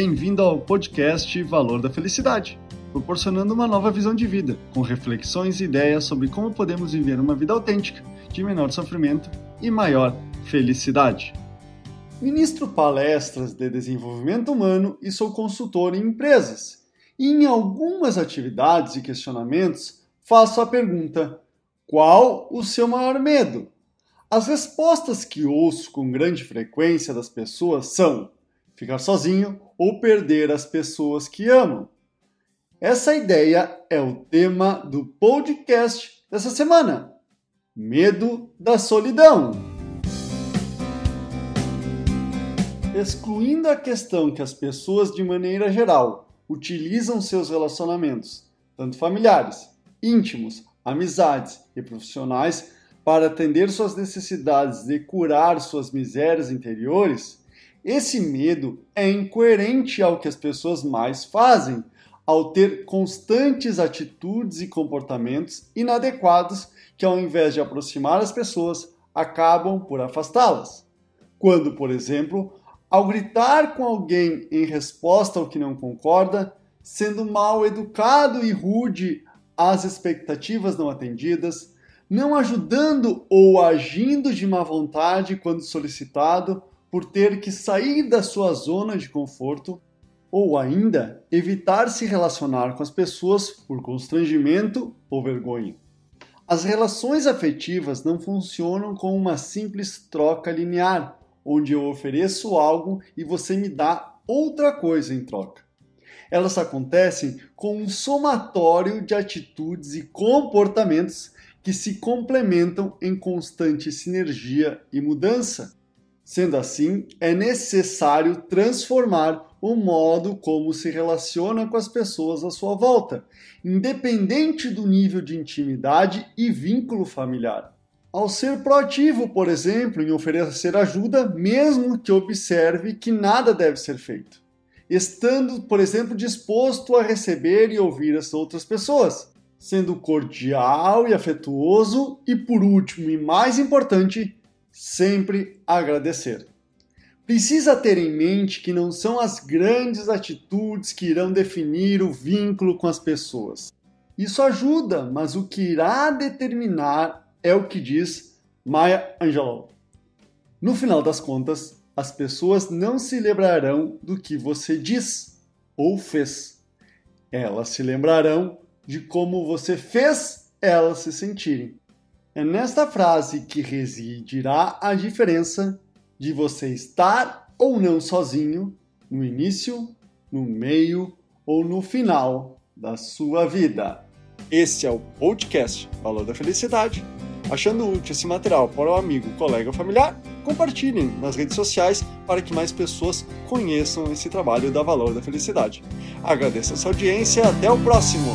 Bem-vindo ao podcast Valor da Felicidade, proporcionando uma nova visão de vida, com reflexões e ideias sobre como podemos viver uma vida autêntica, de menor sofrimento e maior felicidade. Ministro palestras de desenvolvimento humano e sou consultor em empresas. E em algumas atividades e questionamentos faço a pergunta: qual o seu maior medo? As respostas que ouço com grande frequência das pessoas são ficar sozinho ou perder as pessoas que amam. Essa ideia é o tema do podcast dessa semana: Medo da Solidão. Excluindo a questão que as pessoas, de maneira geral, utilizam seus relacionamentos, tanto familiares, íntimos, amizades e profissionais, para atender suas necessidades e curar suas misérias interiores, esse medo é incoerente ao que as pessoas mais fazem, ao ter constantes atitudes e comportamentos inadequados que, ao invés de aproximar as pessoas, acabam por afastá-las. Quando, por exemplo, ao gritar com alguém em resposta ao que não concorda, sendo mal educado e rude às expectativas não atendidas, não ajudando ou agindo de má vontade quando solicitado por ter que sair da sua zona de conforto, ou ainda evitar se relacionar com as pessoas por constrangimento ou vergonha. As relações afetivas não funcionam como uma simples troca linear, onde eu ofereço algo e você me dá outra coisa em troca. Elas acontecem com um somatório de atitudes e comportamentos que se complementam em constante sinergia e mudança. Sendo assim, é necessário transformar o modo como se relaciona com as pessoas à sua volta, independente do nível de intimidade e vínculo familiar. Ao ser proativo, por exemplo, em oferecer ajuda, mesmo que observe que nada deve ser feito. Estando, por exemplo, disposto a receber e ouvir as outras pessoas, sendo cordial e afetuoso e, por último e mais importante, sempre agradecer. Precisa ter em mente que não são as grandes atitudes que irão definir o vínculo com as pessoas. Isso ajuda, mas o que irá determinar é o que diz Maya Angelou. No final das contas, as pessoas não se lembrarão do que você diz ou fez. Elas se lembrarão de como você fez elas se sentirem. É nesta frase que residirá a diferença de você estar ou não sozinho no início, no meio ou no final da sua vida. Este é o podcast Valor da Felicidade. Achando útil esse material para o amigo, colega ou familiar, compartilhem nas redes sociais para que mais pessoas conheçam esse trabalho da Valor da Felicidade. Agradeço a sua audiência até o próximo!